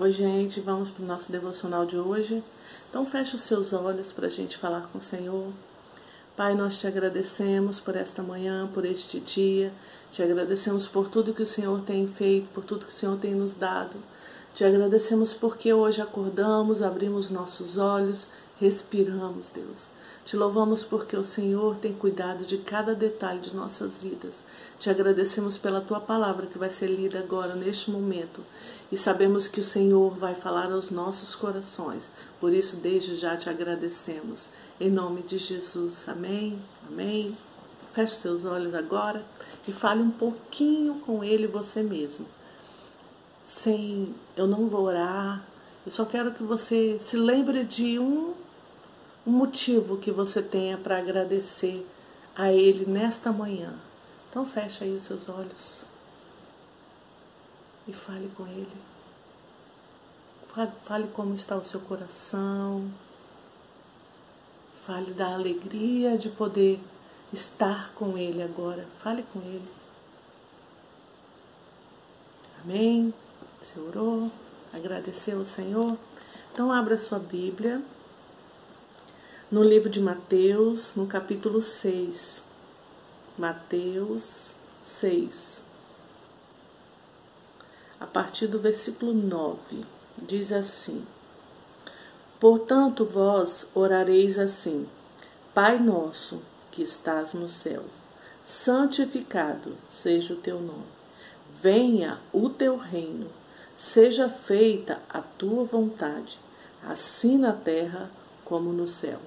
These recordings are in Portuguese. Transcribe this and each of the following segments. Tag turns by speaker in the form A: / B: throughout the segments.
A: Oi, gente, vamos para o nosso devocional de hoje. Então, feche os seus olhos para a gente falar com o Senhor. Pai, nós te agradecemos por esta manhã, por este dia. Te agradecemos por tudo que o Senhor tem feito, por tudo que o Senhor tem nos dado. Te agradecemos porque hoje acordamos, abrimos nossos olhos, respiramos, Deus. Te louvamos porque o Senhor tem cuidado de cada detalhe de nossas vidas. Te agradecemos pela tua palavra que vai ser lida agora, neste momento. E sabemos que o Senhor vai falar aos nossos corações. Por isso, desde já te agradecemos. Em nome de Jesus. Amém. Amém. Feche seus olhos agora e fale um pouquinho com Ele você mesmo. Sem, eu não vou orar. Eu só quero que você se lembre de um um motivo que você tenha para agradecer a Ele nesta manhã. Então feche aí os seus olhos e fale com Ele. Fale, como está o seu coração. Fale da alegria de poder estar com Ele agora. Fale com Ele. Amém? Você orou? Agradeceu ao Senhor? Então abra sua Bíblia no livro de Mateus, no capítulo 6. Mateus 6. A partir do versículo 9, diz assim: Portanto, vós orareis assim: Pai nosso que estás no céu, santificado seja o teu nome. Venha o teu reino, seja feita a tua vontade, assim na terra como no céu.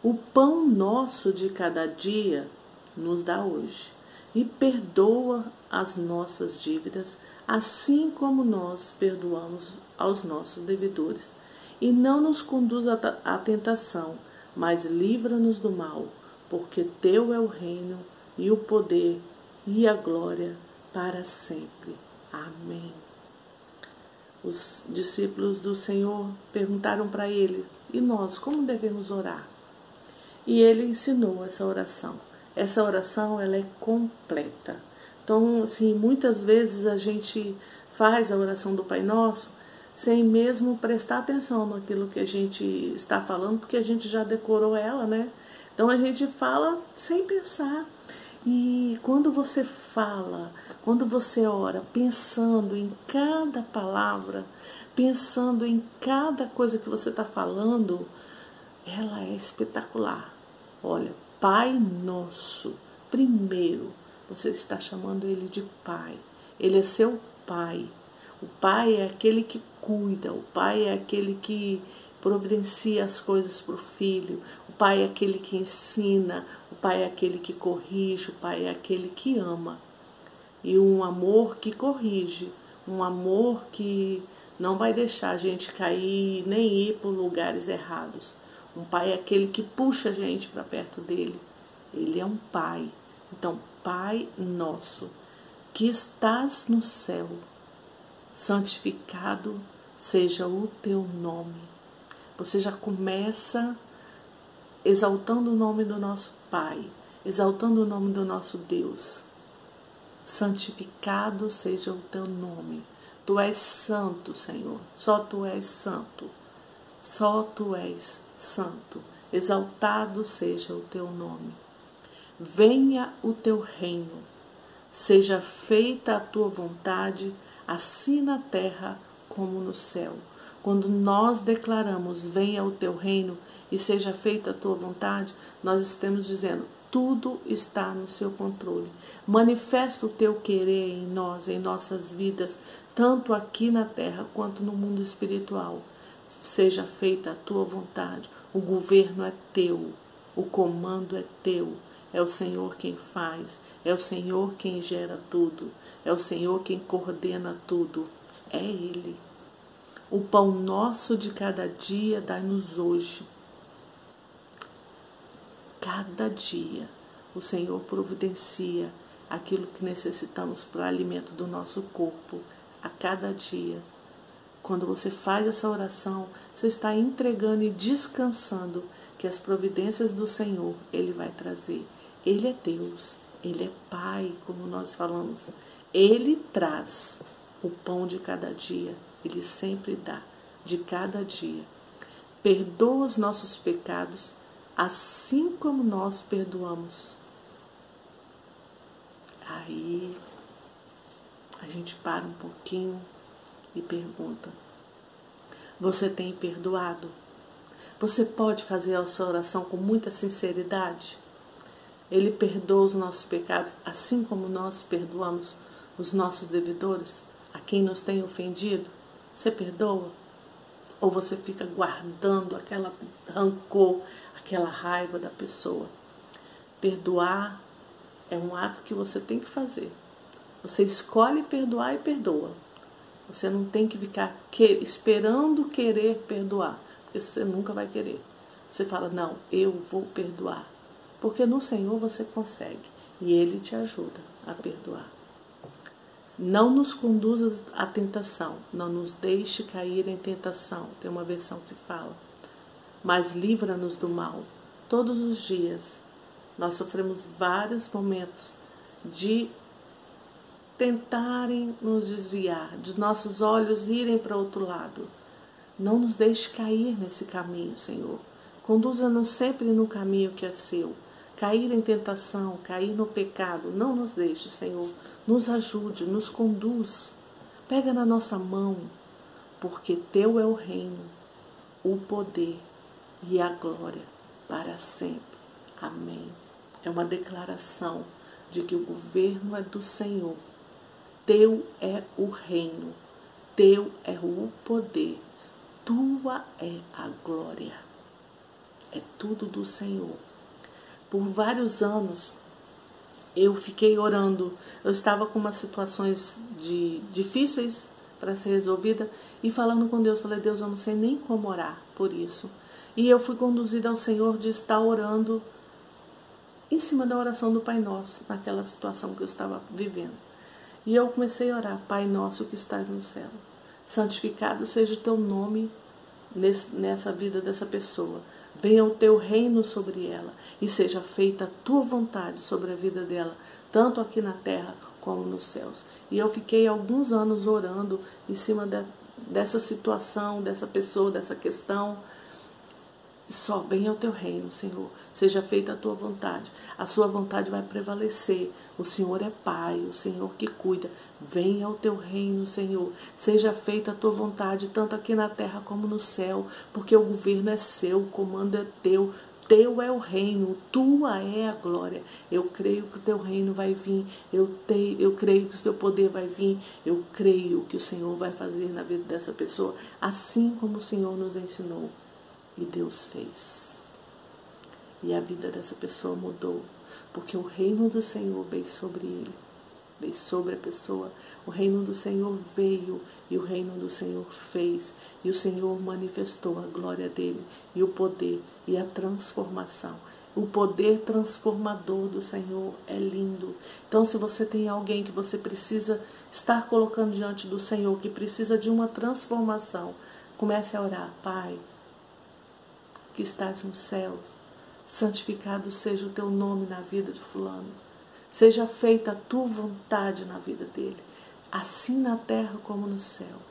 A: O pão nosso de cada dia nos dá hoje e perdoa as nossas dívidas, assim como nós perdoamos aos nossos devedores. E não nos conduz à tentação, mas livra-nos do mal, porque teu é o reino e o poder e a glória para sempre. Amém. Os discípulos do Senhor perguntaram para ele: E nós, como devemos orar? E ele ensinou essa oração. Essa oração ela é completa. Então, assim, muitas vezes a gente faz a oração do Pai Nosso sem mesmo prestar atenção naquilo que a gente está falando, porque a gente já decorou ela, né? Então a gente fala sem pensar. E quando você fala, quando você ora, pensando em cada palavra, pensando em cada coisa que você está falando, ela é espetacular. Olha, Pai Nosso, primeiro, você está chamando Ele de Pai. Ele é seu Pai. O Pai é aquele que cuida, o Pai é aquele que providencia as coisas para o filho, o Pai é aquele que ensina, o Pai é aquele que corrige, o Pai é aquele que ama. E um amor que corrige, um amor que não vai deixar a gente cair nem ir por lugares errados. Um pai é aquele que puxa a gente para perto dele. Ele é um pai. Então, Pai nosso, que estás no céu, santificado seja o teu nome. Você já começa exaltando o nome do nosso Pai, exaltando o nome do nosso Deus. Santificado seja o teu nome. Tu és santo, Senhor. Só tu és santo. Só tu és santo, exaltado seja o teu nome. Venha o teu reino, seja feita a tua vontade, assim na terra como no céu. Quando nós declaramos venha o teu reino e seja feita a tua vontade, nós estamos dizendo tudo está no seu controle. Manifesta o teu querer em nós, em nossas vidas, tanto aqui na terra quanto no mundo espiritual seja feita a tua vontade. O governo é teu, o comando é teu. É o Senhor quem faz, é o Senhor quem gera tudo, é o Senhor quem coordena tudo. É Ele. O pão nosso de cada dia dai-nos hoje. Cada dia o Senhor providencia aquilo que necessitamos para o alimento do nosso corpo a cada dia. Quando você faz essa oração, você está entregando e descansando que as providências do Senhor Ele vai trazer. Ele é Deus, Ele é Pai, como nós falamos. Ele traz o pão de cada dia Ele sempre dá, de cada dia. Perdoa os nossos pecados, assim como nós perdoamos. Aí a gente para um pouquinho e pergunta: Você tem perdoado? Você pode fazer a sua oração com muita sinceridade? Ele perdoa os nossos pecados, assim como nós perdoamos os nossos devedores, a quem nos tem ofendido? Você perdoa? Ou você fica guardando aquela rancor, aquela raiva da pessoa? Perdoar é um ato que você tem que fazer. Você escolhe perdoar e perdoa. Você não tem que ficar que, esperando querer perdoar, porque você nunca vai querer. Você fala, não, eu vou perdoar. Porque no Senhor você consegue e Ele te ajuda a perdoar. Não nos conduza à tentação, não nos deixe cair em tentação. Tem uma versão que fala. Mas livra-nos do mal. Todos os dias nós sofremos vários momentos de tentarem nos desviar, de nossos olhos irem para outro lado. Não nos deixe cair nesse caminho, Senhor. Conduza-nos sempre no caminho que é seu. Cair em tentação, cair no pecado, não nos deixe, Senhor. Nos ajude, nos conduz. Pega na nossa mão, porque teu é o reino, o poder e a glória para sempre. Amém. É uma declaração de que o governo é do Senhor teu é o reino, teu é o poder, tua é a glória. É tudo do Senhor. Por vários anos eu fiquei orando. Eu estava com umas situações de, difíceis para ser resolvida e falando com Deus, falei: "Deus, eu não sei nem como orar por isso". E eu fui conduzida ao Senhor de estar orando em cima da oração do Pai Nosso, naquela situação que eu estava vivendo. E eu comecei a orar, Pai nosso que estás no céu, santificado seja o teu nome nessa vida dessa pessoa. Venha o teu reino sobre ela e seja feita a tua vontade sobre a vida dela, tanto aqui na terra como nos céus. E eu fiquei alguns anos orando em cima de, dessa situação, dessa pessoa, dessa questão só venha o teu reino, Senhor. Seja feita a tua vontade. A sua vontade vai prevalecer. O Senhor é Pai, o Senhor que cuida. Venha o teu reino, Senhor. Seja feita a tua vontade, tanto aqui na terra como no céu, porque o governo é seu, o comando é teu. Teu é o reino, tua é a glória. Eu creio que o teu reino vai vir. Eu, te, eu creio que o teu poder vai vir. Eu creio que o Senhor vai fazer na vida dessa pessoa, assim como o Senhor nos ensinou. E Deus fez. E a vida dessa pessoa mudou, porque o reino do Senhor veio sobre ele, veio sobre a pessoa. O reino do Senhor veio e o reino do Senhor fez. E o Senhor manifestou a glória dele e o poder e a transformação. O poder transformador do Senhor é lindo. Então, se você tem alguém que você precisa estar colocando diante do Senhor, que precisa de uma transformação, comece a orar, Pai que estás nos céus, santificado seja o teu nome na vida de Fulano. Seja feita a tua vontade na vida dele, assim na terra como no céu.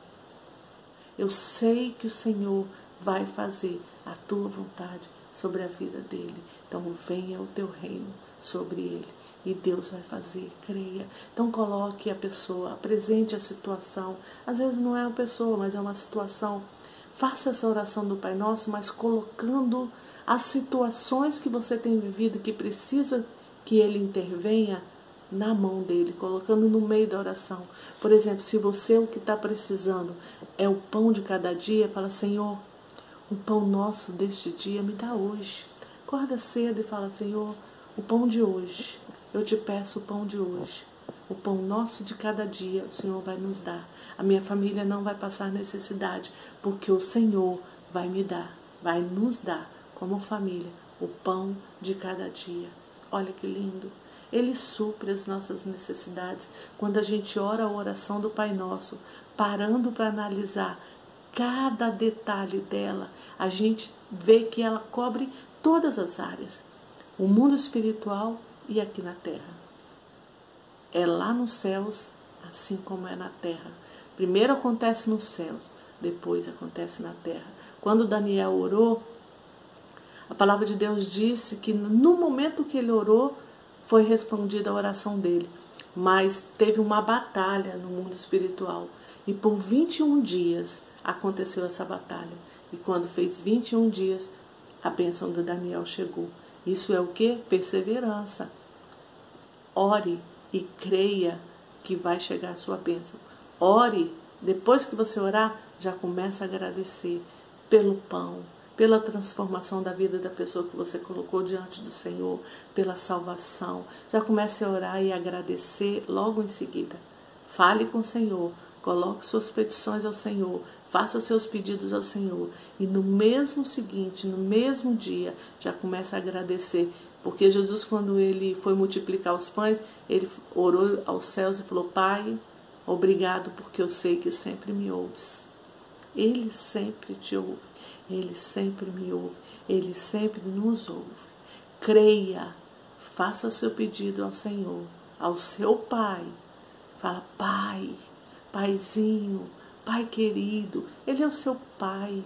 A: Eu sei que o Senhor vai fazer a tua vontade sobre a vida dele. Então venha o teu reino sobre ele e Deus vai fazer, creia. Então coloque a pessoa, apresente a situação. Às vezes não é uma pessoa, mas é uma situação Faça essa oração do Pai Nosso, mas colocando as situações que você tem vivido que precisa que Ele intervenha na mão dele, colocando no meio da oração. Por exemplo, se você o que está precisando é o pão de cada dia, fala, Senhor, o pão nosso deste dia me dá hoje. Acorda cedo e fala, Senhor, o pão de hoje. Eu te peço o pão de hoje. O pão nosso de cada dia o Senhor vai nos dar. A minha família não vai passar necessidade, porque o Senhor vai me dar, vai nos dar, como família, o pão de cada dia. Olha que lindo. Ele supre as nossas necessidades. Quando a gente ora a oração do Pai Nosso, parando para analisar cada detalhe dela, a gente vê que ela cobre todas as áreas: o mundo espiritual e aqui na terra. É lá nos céus, assim como é na terra. Primeiro acontece nos céus, depois acontece na terra. Quando Daniel orou, a palavra de Deus disse que no momento que ele orou, foi respondida a oração dele. Mas teve uma batalha no mundo espiritual. E por 21 dias aconteceu essa batalha. E quando fez 21 dias, a bênção de Daniel chegou. Isso é o que? Perseverança. Ore e creia que vai chegar a sua bênção. Ore, depois que você orar, já começa a agradecer pelo pão, pela transformação da vida da pessoa que você colocou diante do Senhor, pela salvação. Já comece a orar e agradecer logo em seguida. Fale com o Senhor, coloque suas petições ao Senhor, faça seus pedidos ao Senhor e no mesmo seguinte, no mesmo dia, já começa a agradecer. Porque Jesus, quando ele foi multiplicar os pães, ele orou aos céus e falou: Pai, obrigado, porque eu sei que sempre me ouves. Ele sempre te ouve, ele sempre me ouve, ele sempre nos ouve. Creia, faça seu pedido ao Senhor, ao seu Pai. Fala, Pai, Paizinho, Pai querido, Ele é o seu Pai.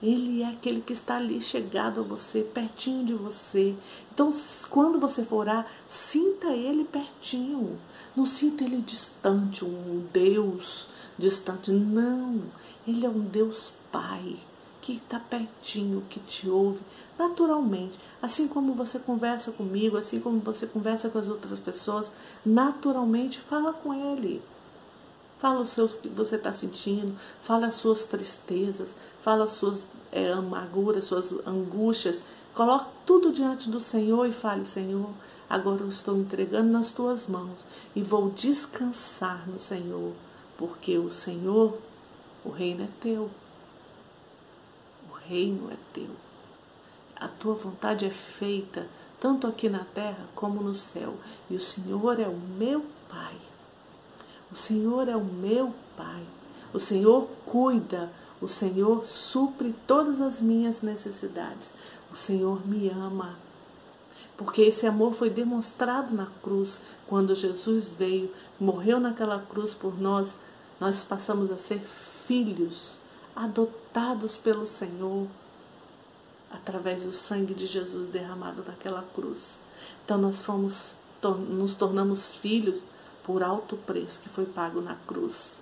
A: Ele é aquele que está ali chegado a você, pertinho de você. Então, quando você for sinta Ele pertinho. Não sinta Ele distante, um Deus distante. Não. Ele é um Deus Pai que está pertinho, que te ouve naturalmente. Assim como você conversa comigo, assim como você conversa com as outras pessoas, naturalmente fala com Ele. Fala os seus que você está sentindo, fala as suas tristezas, fala as suas é, amarguras, suas angústias. Coloque tudo diante do Senhor e fale, Senhor, agora eu estou entregando nas tuas mãos e vou descansar no Senhor, porque o Senhor, o reino é teu. O reino é teu. A tua vontade é feita tanto aqui na terra como no céu, e o Senhor é o meu Pai. O Senhor é o meu Pai. O Senhor cuida. O Senhor supre todas as minhas necessidades. O Senhor me ama. Porque esse amor foi demonstrado na cruz. Quando Jesus veio, morreu naquela cruz por nós, nós passamos a ser filhos, adotados pelo Senhor, através do sangue de Jesus derramado naquela cruz. Então nós fomos, nos tornamos filhos por alto preço que foi pago na cruz.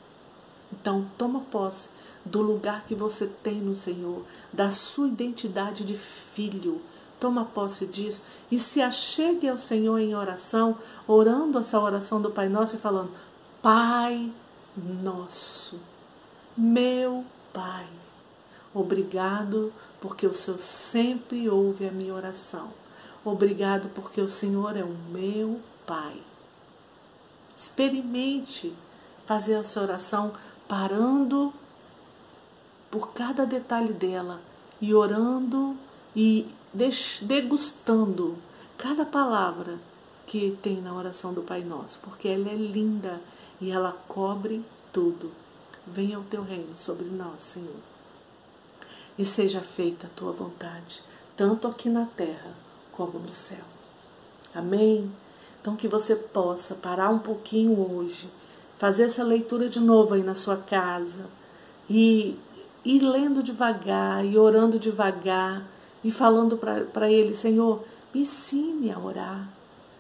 A: Então, toma posse do lugar que você tem no Senhor, da sua identidade de filho. Toma posse disso e se achegue ao Senhor em oração, orando essa oração do Pai Nosso e falando: Pai Nosso, meu Pai, obrigado porque o Senhor sempre ouve a minha oração. Obrigado porque o Senhor é o meu Pai. Experimente fazer essa oração parando por cada detalhe dela e orando e degustando cada palavra que tem na oração do Pai Nosso, porque ela é linda e ela cobre tudo. Venha o teu reino sobre nós, Senhor. E seja feita a tua vontade, tanto aqui na terra como no céu. Amém. Então, que você possa parar um pouquinho hoje, fazer essa leitura de novo aí na sua casa e ir lendo devagar e orando devagar e falando para Ele: Senhor, me ensine a orar.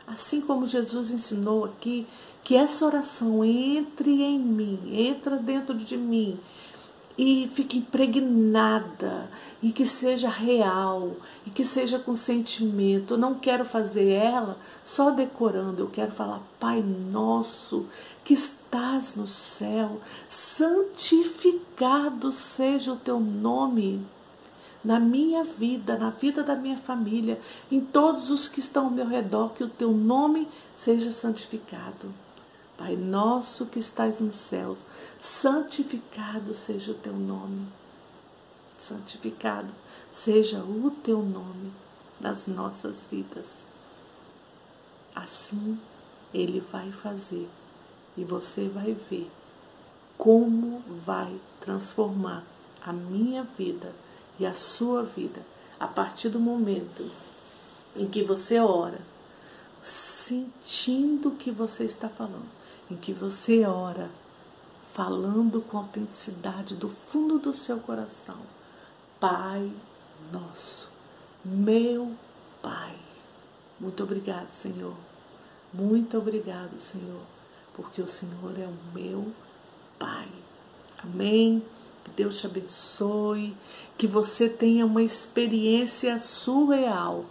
A: Assim como Jesus ensinou aqui, que essa oração entre em mim, entra dentro de mim e fique impregnada e que seja real e que seja com sentimento. Eu não quero fazer ela só decorando, eu quero falar, Pai nosso que estás no céu, santificado seja o teu nome. Na minha vida, na vida da minha família, em todos os que estão ao meu redor, que o teu nome seja santificado. Pai nosso que estás nos céus, santificado seja o teu nome. Santificado seja o teu nome nas nossas vidas. Assim ele vai fazer e você vai ver como vai transformar a minha vida e a sua vida a partir do momento em que você ora, sentindo o que você está falando em que você ora falando com autenticidade do fundo do seu coração. Pai nosso, meu Pai. Muito obrigado, Senhor. Muito obrigado, Senhor, porque o Senhor é o meu Pai. Amém. Que Deus te abençoe, que você tenha uma experiência surreal,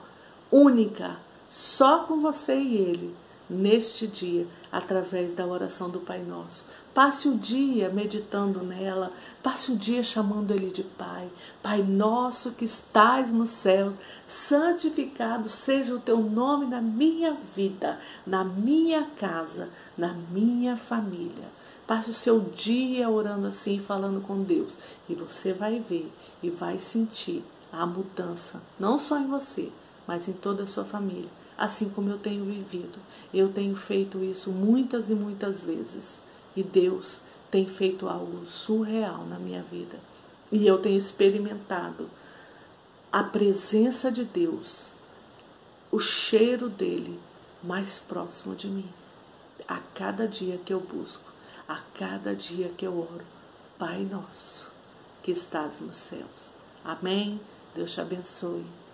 A: única, só com você e Ele, neste dia, através da oração do Pai Nosso. Passe o dia meditando nela, passe o dia chamando Ele de Pai. Pai nosso que estás nos céus, santificado seja o teu nome na minha vida, na minha casa, na minha família. Passe o seu dia orando assim, falando com Deus. E você vai ver e vai sentir a mudança, não só em você, mas em toda a sua família. Assim como eu tenho vivido. Eu tenho feito isso muitas e muitas vezes. E Deus tem feito algo surreal na minha vida. E eu tenho experimentado a presença de Deus, o cheiro dele mais próximo de mim. A cada dia que eu busco a cada dia que eu oro. Pai nosso, que estás nos céus. Amém. Deus te abençoe.